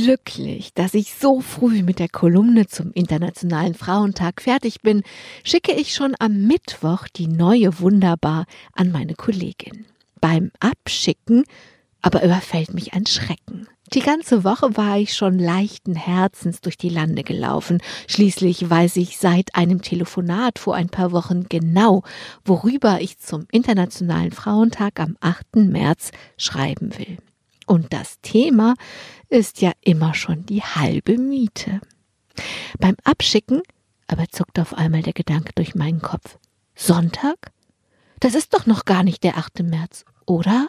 glücklich, dass ich so früh mit der Kolumne zum Internationalen Frauentag fertig bin, schicke ich schon am Mittwoch die neue Wunderbar an meine Kollegin. Beim Abschicken aber überfällt mich ein Schrecken. Die ganze Woche war ich schon leichten Herzens durch die Lande gelaufen. Schließlich weiß ich seit einem Telefonat vor ein paar Wochen genau, worüber ich zum Internationalen Frauentag am 8. März schreiben will. Und das Thema ist ja immer schon die halbe Miete. Beim Abschicken aber zuckt auf einmal der Gedanke durch meinen Kopf. Sonntag? Das ist doch noch gar nicht der 8. März, oder?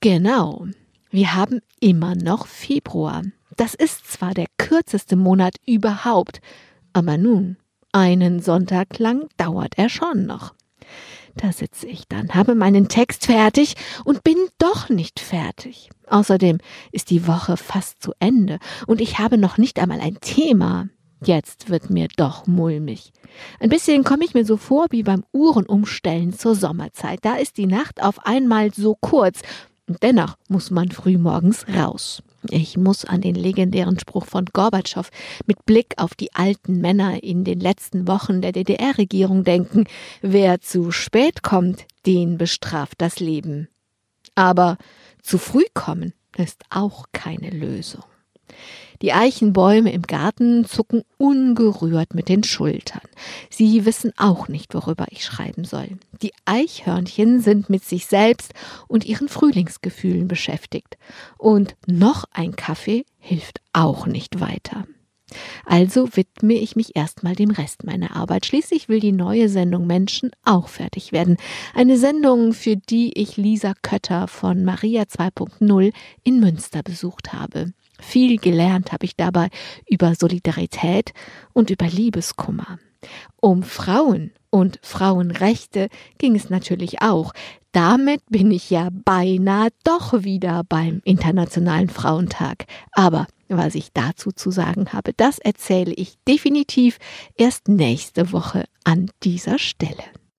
Genau. Wir haben immer noch Februar. Das ist zwar der kürzeste Monat überhaupt, aber nun, einen Sonntag lang dauert er schon noch. Da sitze ich dann, habe meinen Text fertig und bin doch nicht fertig. Außerdem ist die Woche fast zu Ende und ich habe noch nicht einmal ein Thema. Jetzt wird mir doch mulmig. Ein bisschen komme ich mir so vor wie beim Uhrenumstellen zur Sommerzeit. Da ist die Nacht auf einmal so kurz und dennoch muss man frühmorgens raus. Ich muss an den legendären Spruch von Gorbatschow mit Blick auf die alten Männer in den letzten Wochen der DDR-Regierung denken. Wer zu spät kommt, den bestraft das Leben. Aber zu früh kommen ist auch keine Lösung. Die Eichenbäume im Garten zucken ungerührt mit den Schultern. Sie wissen auch nicht, worüber ich schreiben soll. Die Eichhörnchen sind mit sich selbst und ihren Frühlingsgefühlen beschäftigt. Und noch ein Kaffee hilft auch nicht weiter. Also widme ich mich erstmal dem Rest meiner Arbeit. Schließlich will die neue Sendung Menschen auch fertig werden. Eine Sendung, für die ich Lisa Kötter von Maria 2.0 in Münster besucht habe. Viel gelernt habe ich dabei über Solidarität und über Liebeskummer. Um Frauen und Frauenrechte ging es natürlich auch. Damit bin ich ja beinahe doch wieder beim Internationalen Frauentag. Aber was ich dazu zu sagen habe, das erzähle ich definitiv erst nächste Woche an dieser Stelle.